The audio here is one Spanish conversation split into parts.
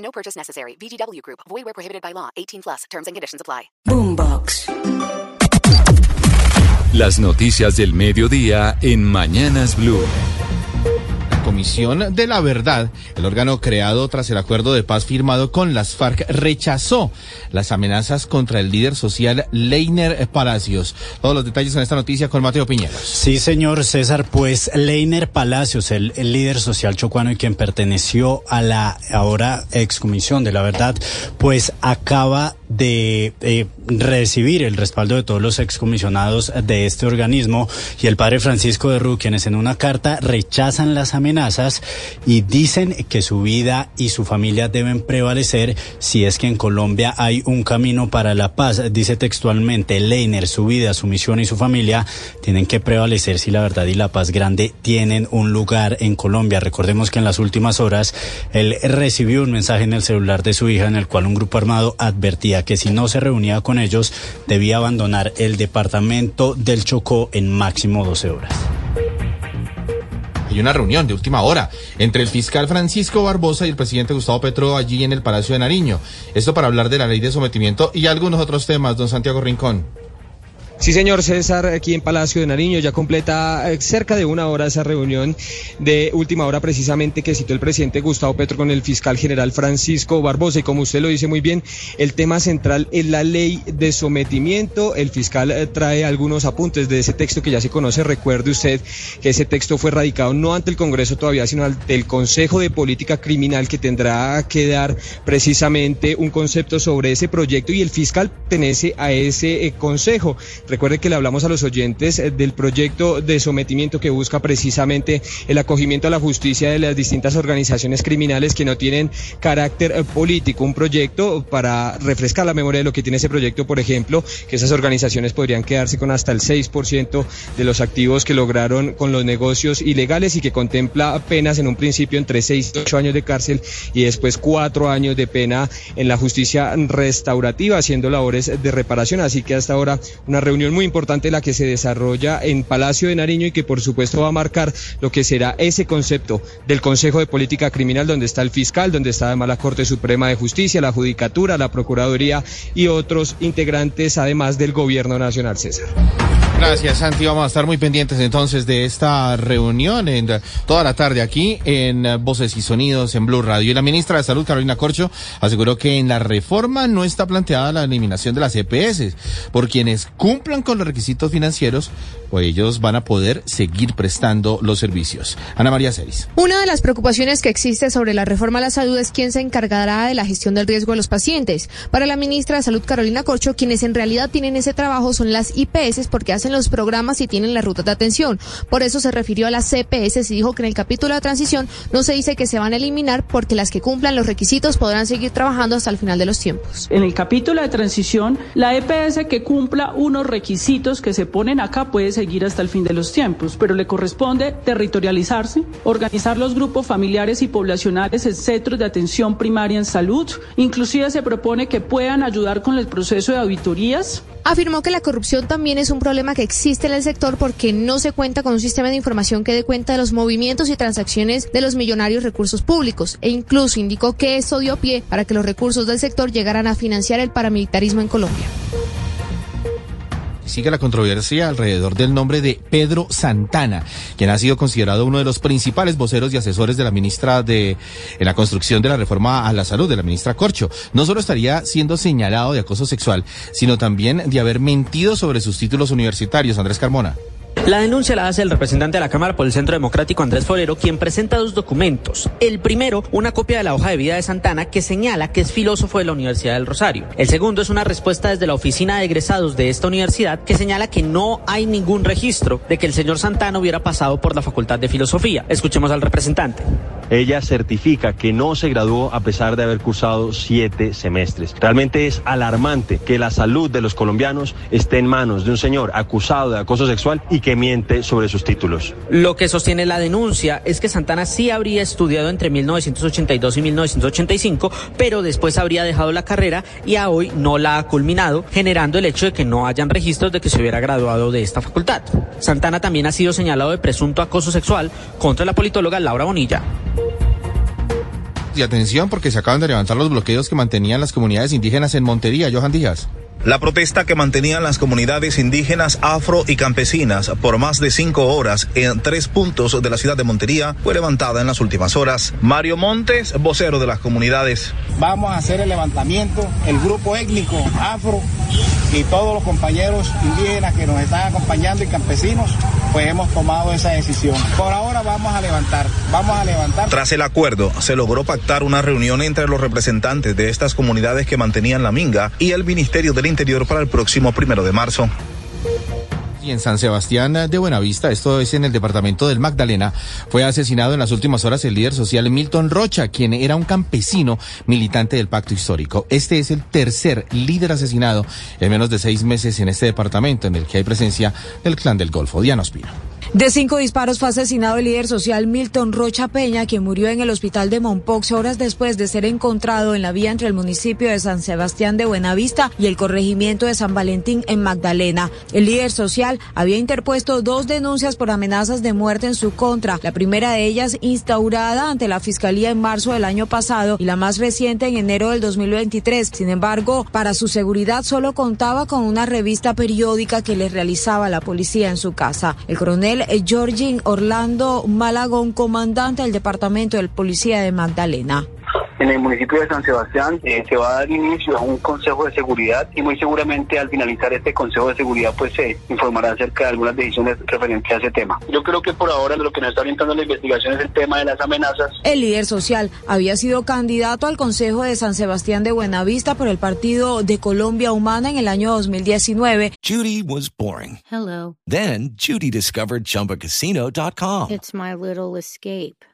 No purchase necessary. VGW Group. Void where prohibited by law. 18 plus. Terms and conditions apply. Boombox. Las noticias del mediodía en Mañanas Blue. De la Verdad, el órgano creado tras el acuerdo de paz firmado con las FARC, rechazó las amenazas contra el líder social Leiner Palacios. Todos los detalles en esta noticia con Mateo Piñeros. Sí, señor César, pues Leiner Palacios, el, el líder social chocuano y quien perteneció a la ahora excomisión de la verdad, pues acaba de eh, recibir el respaldo de todos los excomisionados de este organismo y el padre Francisco de Ru, quienes en una carta rechazan las amenazas y dicen que su vida y su familia deben prevalecer si es que en Colombia hay un camino para la paz. Dice textualmente, Leiner, su vida, su misión y su familia tienen que prevalecer si la verdad y la paz grande tienen un lugar en Colombia. Recordemos que en las últimas horas él recibió un mensaje en el celular de su hija en el cual un grupo armado advertía que si no se reunía con ellos debía abandonar el departamento del Chocó en máximo 12 horas. Hay una reunión de última hora entre el fiscal Francisco Barbosa y el presidente Gustavo Petro allí en el Palacio de Nariño. Esto para hablar de la ley de sometimiento y algunos otros temas, don Santiago Rincón. Sí, señor César, aquí en Palacio de Nariño ya completa eh, cerca de una hora esa reunión de última hora precisamente que citó el presidente Gustavo Petro con el fiscal general Francisco Barbosa. Y como usted lo dice muy bien, el tema central es la ley de sometimiento. El fiscal eh, trae algunos apuntes de ese texto que ya se conoce. Recuerde usted que ese texto fue radicado no ante el Congreso todavía, sino ante el Consejo de Política Criminal que tendrá que dar precisamente un concepto sobre ese proyecto y el fiscal pertenece a ese eh, consejo. Recuerde que le hablamos a los oyentes eh, del proyecto de sometimiento que busca precisamente el acogimiento a la justicia de las distintas organizaciones criminales que no tienen carácter eh, político. Un proyecto para refrescar la memoria de lo que tiene ese proyecto, por ejemplo, que esas organizaciones podrían quedarse con hasta el 6% de los activos que lograron con los negocios ilegales y que contempla penas en un principio entre 6 y 8 años de cárcel y después 4 años de pena en la justicia restaurativa haciendo labores de reparación. Así que hasta ahora una reunión muy importante la que se desarrolla en Palacio de Nariño y que por supuesto va a marcar lo que será ese concepto del Consejo de Política Criminal donde está el fiscal, donde está además la Corte Suprema de Justicia, la Judicatura, la Procuraduría y otros integrantes además del Gobierno Nacional, César. Gracias, Santi. Vamos a estar muy pendientes entonces de esta reunión en toda la tarde aquí en Voces y Sonidos en Blue Radio. Y la ministra de Salud, Carolina Corcho, aseguró que en la reforma no está planteada la eliminación de las EPS. Por quienes cumplan con los requisitos financieros, pues ellos van a poder seguir prestando los servicios. Ana María Ceris. Una de las preocupaciones que existe sobre la reforma a la salud es quién se encargará de la gestión del riesgo de los pacientes. Para la ministra de Salud, Carolina Corcho, quienes en realidad tienen ese trabajo son las IPS porque hacen los programas y tienen las rutas de atención. Por eso se refirió a las CPS y dijo que en el capítulo de transición no se dice que se van a eliminar porque las que cumplan los requisitos podrán seguir trabajando hasta el final de los tiempos. En el capítulo de transición, la EPS que cumpla unos requisitos que se ponen acá puede seguir hasta el fin de los tiempos, pero le corresponde territorializarse, organizar los grupos familiares y poblacionales en centros de atención primaria en salud. Inclusive se propone que puedan ayudar con el proceso de auditorías. Afirmó que la corrupción también es un problema que existe en el sector porque no se cuenta con un sistema de información que dé cuenta de los movimientos y transacciones de los millonarios recursos públicos. E incluso indicó que esto dio pie para que los recursos del sector llegaran a financiar el paramilitarismo en Colombia sigue la controversia alrededor del nombre de Pedro Santana, quien ha sido considerado uno de los principales voceros y asesores de la ministra de en la construcción de la reforma a la salud de la ministra Corcho. No solo estaría siendo señalado de acoso sexual, sino también de haber mentido sobre sus títulos universitarios. Andrés Carmona. La denuncia la hace el representante de la Cámara por el Centro Democrático Andrés Forero, quien presenta dos documentos. El primero, una copia de la hoja de vida de Santana que señala que es filósofo de la Universidad del Rosario. El segundo es una respuesta desde la oficina de egresados de esta universidad que señala que no hay ningún registro de que el señor Santana hubiera pasado por la Facultad de Filosofía. Escuchemos al representante. Ella certifica que no se graduó a pesar de haber cursado siete semestres. Realmente es alarmante que la salud de los colombianos esté en manos de un señor acusado de acoso sexual y que miente sobre sus títulos. Lo que sostiene la denuncia es que Santana sí habría estudiado entre 1982 y 1985, pero después habría dejado la carrera y a hoy no la ha culminado, generando el hecho de que no hayan registros de que se hubiera graduado de esta facultad. Santana también ha sido señalado de presunto acoso sexual contra la politóloga Laura Bonilla. Y atención porque se acaban de levantar los bloqueos que mantenían las comunidades indígenas en Montería, Johan Díaz. La protesta que mantenían las comunidades indígenas, afro y campesinas por más de cinco horas en tres puntos de la ciudad de Montería fue levantada en las últimas horas. Mario Montes, vocero de las comunidades. Vamos a hacer el levantamiento, el grupo étnico afro y todos los compañeros indígenas que nos están acompañando y campesinos, pues hemos tomado esa decisión. Por ahora vamos a levantar, vamos a levantar. Tras el acuerdo, se logró pactar una reunión entre los representantes de estas comunidades que mantenían la minga y el Ministerio del Interior para el próximo primero de marzo. Y en San Sebastián de Buenavista, esto es en el departamento del Magdalena, fue asesinado en las últimas horas el líder social Milton Rocha, quien era un campesino militante del pacto histórico. Este es el tercer líder asesinado en menos de seis meses en este departamento, en el que hay presencia del clan del Golfo. Diana Ospino. De cinco disparos fue asesinado el líder social Milton Rocha Peña, quien murió en el hospital de Mompox horas después de ser encontrado en la vía entre el municipio de San Sebastián de Buenavista y el corregimiento de San Valentín en Magdalena. El líder social había interpuesto dos denuncias por amenazas de muerte en su contra, la primera de ellas instaurada ante la Fiscalía en marzo del año pasado y la más reciente en enero del 2023. Sin embargo, para su seguridad solo contaba con una revista periódica que le realizaba la policía en su casa. El coronel Georgin Orlando Malagón, comandante del Departamento del Policía de Magdalena en el municipio de San Sebastián eh, se va a dar inicio a un consejo de seguridad y muy seguramente al finalizar este consejo de seguridad pues se informará acerca de algunas decisiones referentes a ese tema. Yo creo que por ahora lo que nos está orientando la investigación es el tema de las amenazas. El líder social había sido candidato al consejo de San Sebastián de Buenavista por el Partido de Colombia Humana en el año 2019. Judy was boring. Hello. Then Judy discovered chumbacasino.com. It's my little escape.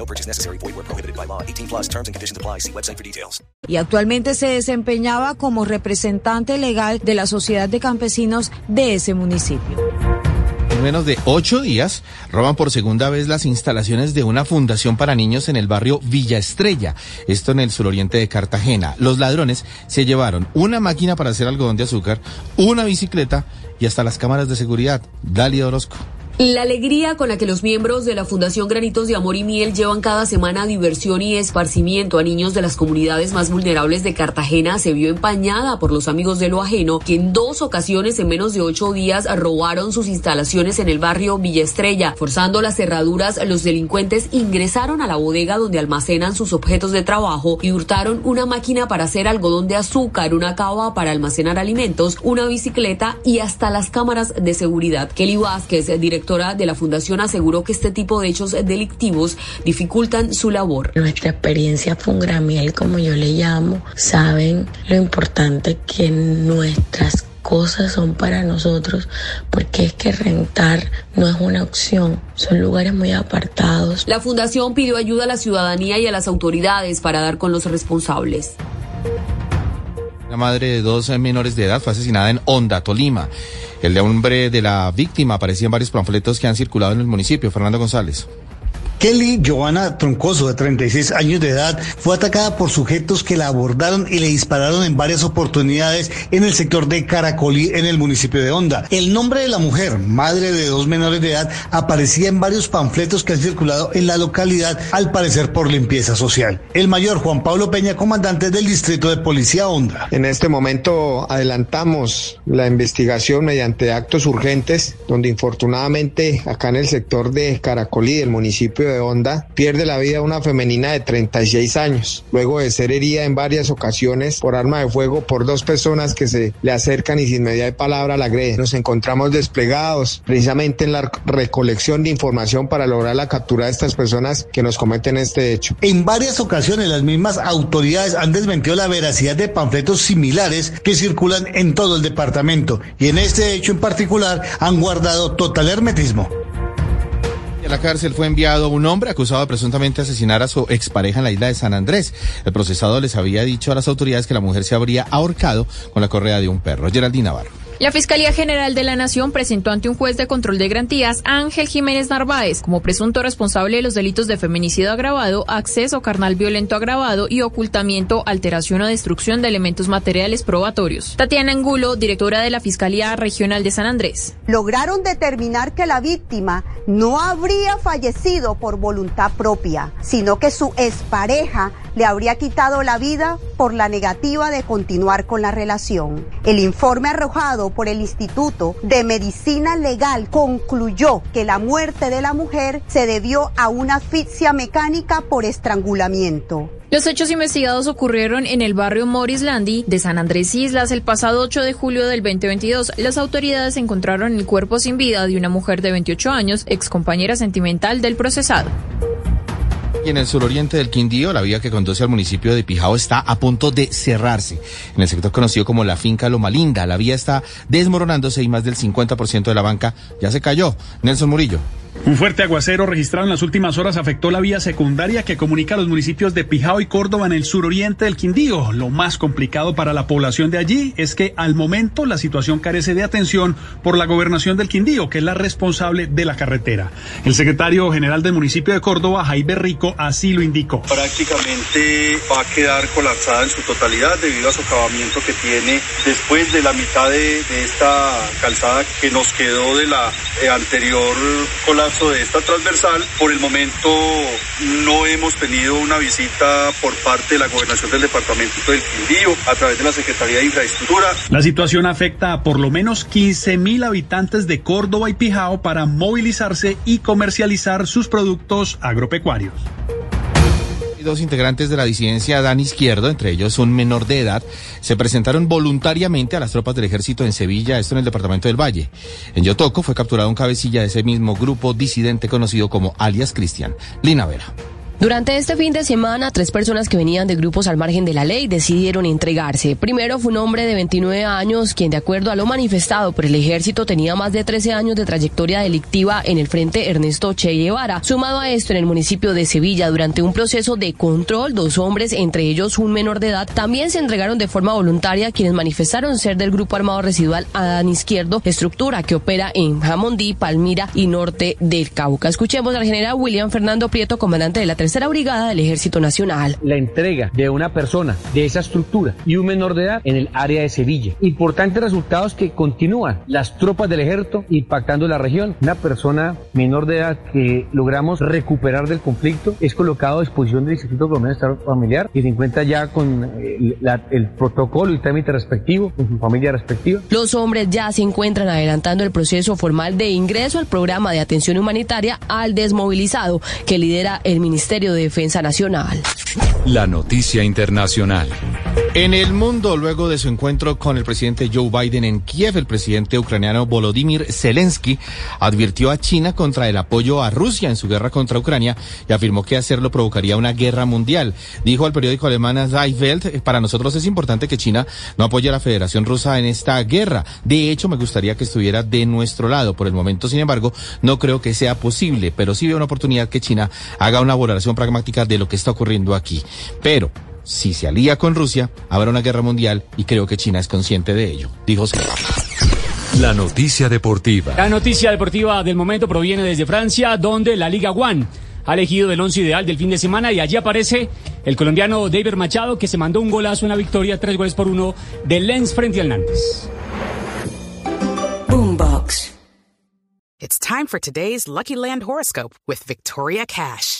No purchase necessary. Void where prohibited by law. 18 plus terms and conditions apply. See website for details. Y actualmente se desempeñaba como representante legal de la Sociedad de Campesinos de ese municipio. En menos de ocho días, roban por segunda vez las instalaciones de una fundación para niños en el barrio Villa Estrella, esto en el suroriente de Cartagena. Los ladrones se llevaron una máquina para hacer algodón de azúcar, una bicicleta y hasta las cámaras de seguridad. Dalia Orozco. La alegría con la que los miembros de la Fundación Granitos de Amor y Miel llevan cada semana diversión y esparcimiento a niños de las comunidades más vulnerables de Cartagena se vio empañada por los amigos de lo ajeno, que en dos ocasiones en menos de ocho días robaron sus instalaciones en el barrio Villa Estrella. Forzando las cerraduras, los delincuentes ingresaron a la bodega donde almacenan sus objetos de trabajo y hurtaron una máquina para hacer algodón de azúcar, una cava para almacenar alimentos, una bicicleta y hasta las cámaras de seguridad. Kelly Vázquez, director de la Fundación aseguró que este tipo de hechos delictivos dificultan su labor. Nuestra experiencia fungramiel, como yo le llamo, saben lo importante que nuestras cosas son para nosotros, porque es que rentar no es una opción, son lugares muy apartados. La fundación pidió ayuda a la ciudadanía y a las autoridades para dar con los responsables. La madre de dos menores de edad fue asesinada en Honda, Tolima. El nombre de la víctima aparecía en varios panfletos que han circulado en el municipio. Fernando González. Kelly Joana Troncoso, de 36 años de edad, fue atacada por sujetos que la abordaron y le dispararon en varias oportunidades en el sector de Caracolí, en el municipio de Honda. El nombre de la mujer, madre de dos menores de edad, aparecía en varios panfletos que han circulado en la localidad, al parecer por limpieza social. El mayor Juan Pablo Peña, comandante del distrito de Policía Honda. En este momento adelantamos la investigación mediante actos urgentes, donde infortunadamente acá en el sector de Caracolí, del municipio de Honda pierde la vida una femenina de 36 años, luego de ser herida en varias ocasiones por arma de fuego por dos personas que se le acercan y sin medida de palabra la agreden. Nos encontramos desplegados precisamente en la recolección de información para lograr la captura de estas personas que nos cometen este hecho. En varias ocasiones las mismas autoridades han desmentido la veracidad de panfletos similares que circulan en todo el departamento y en este hecho en particular han guardado total hermetismo. La cárcel fue enviado un hombre acusado de presuntamente asesinar a su expareja en la isla de San Andrés. El procesado les había dicho a las autoridades que la mujer se habría ahorcado con la correa de un perro. Geraldine Navarro. La Fiscalía General de la Nación presentó ante un juez de control de garantías a Ángel Jiménez Narváez como presunto responsable de los delitos de feminicidio agravado, acceso carnal violento agravado y ocultamiento, alteración o destrucción de elementos materiales probatorios. Tatiana Angulo, directora de la Fiscalía Regional de San Andrés. Lograron determinar que la víctima no habría fallecido por voluntad propia, sino que su expareja le habría quitado la vida por la negativa de continuar con la relación. El informe arrojado por el Instituto de Medicina Legal concluyó que la muerte de la mujer se debió a una asfixia mecánica por estrangulamiento. Los hechos investigados ocurrieron en el barrio Morris Landy de San Andrés Islas el pasado 8 de julio del 2022. Las autoridades encontraron el cuerpo sin vida de una mujer de 28 años, ex compañera sentimental del procesado. Y en el suroriente del Quindío, la vía que conduce al municipio de Pijao está a punto de cerrarse. En el sector conocido como la finca Loma Linda, la vía está desmoronándose y más del 50% de la banca ya se cayó. Nelson Murillo. Un fuerte aguacero registrado en las últimas horas afectó la vía secundaria que comunica a los municipios de Pijao y Córdoba en el suroriente del Quindío. Lo más complicado para la población de allí es que al momento la situación carece de atención por la gobernación del Quindío, que es la responsable de la carretera. El secretario general del municipio de Córdoba, Jaime Rico, así lo indicó. Prácticamente va a quedar colapsada en su totalidad debido a su acabamiento que tiene después de la mitad de, esta calzada que nos quedó de la eh, anterior colapso de esta transversal. Por el momento no hemos tenido una visita por parte de la gobernación del departamento del Quindío a través de la Secretaría de Infraestructura. La situación afecta a por lo menos 15 mil habitantes de Córdoba y Pijao para movilizarse y comercializar sus productos agropecuarios. Dos integrantes de la disidencia Dan Izquierdo, entre ellos un menor de edad, se presentaron voluntariamente a las tropas del ejército en Sevilla, esto en el departamento del Valle. En Yotoco fue capturado un cabecilla de ese mismo grupo disidente conocido como alias Cristian. Lina Vera. Durante este fin de semana, tres personas que venían de grupos al margen de la ley decidieron entregarse. Primero fue un hombre de 29 años, quien de acuerdo a lo manifestado por el ejército tenía más de 13 años de trayectoria delictiva en el frente Ernesto Che Guevara. Sumado a esto, en el municipio de Sevilla, durante un proceso de control, dos hombres, entre ellos un menor de edad, también se entregaron de forma voluntaria quienes manifestaron ser del grupo armado residual Adán Izquierdo, estructura que opera en Jamondí, Palmira y norte del Cauca. Escuchemos al general William Fernando Prieto, comandante de la tercera brigada del Ejército Nacional. La entrega de una persona de esa estructura y un menor de edad en el área de Sevilla. Importantes resultados que continúan las tropas del ejército impactando la región. Una persona menor de edad que logramos recuperar del conflicto es colocado a disposición del Instituto Colombiano de Estado Familiar y se encuentra ya con el, la, el protocolo y trámite respectivo, con su familia respectiva. Los hombres ya se encuentran adelantando el proceso formal de ingreso al programa de atención humanitaria al desmovilizado que lidera el Ministerio de Defensa Nacional. La noticia internacional. En el mundo, luego de su encuentro con el presidente Joe Biden en Kiev, el presidente ucraniano Volodymyr Zelensky advirtió a China contra el apoyo a Rusia en su guerra contra Ucrania y afirmó que hacerlo provocaría una guerra mundial. Dijo al periódico alemán Die Welt, para nosotros es importante que China no apoye a la Federación Rusa en esta guerra. De hecho, me gustaría que estuviera de nuestro lado. Por el momento, sin embargo, no creo que sea posible, pero sí veo una oportunidad que China haga una valoración pragmática de lo que está ocurriendo aquí. Pero si se alía con Rusia, habrá una guerra mundial y creo que China es consciente de ello, dijo La noticia deportiva. La noticia deportiva del momento proviene desde Francia, donde la Liga One ha elegido el once ideal del fin de semana y allí aparece el colombiano David Machado que se mandó un golazo en la victoria, tres goles por uno de Lens frente al Nantes. Boombox. It's time for today's Lucky Land horoscope with Victoria Cash.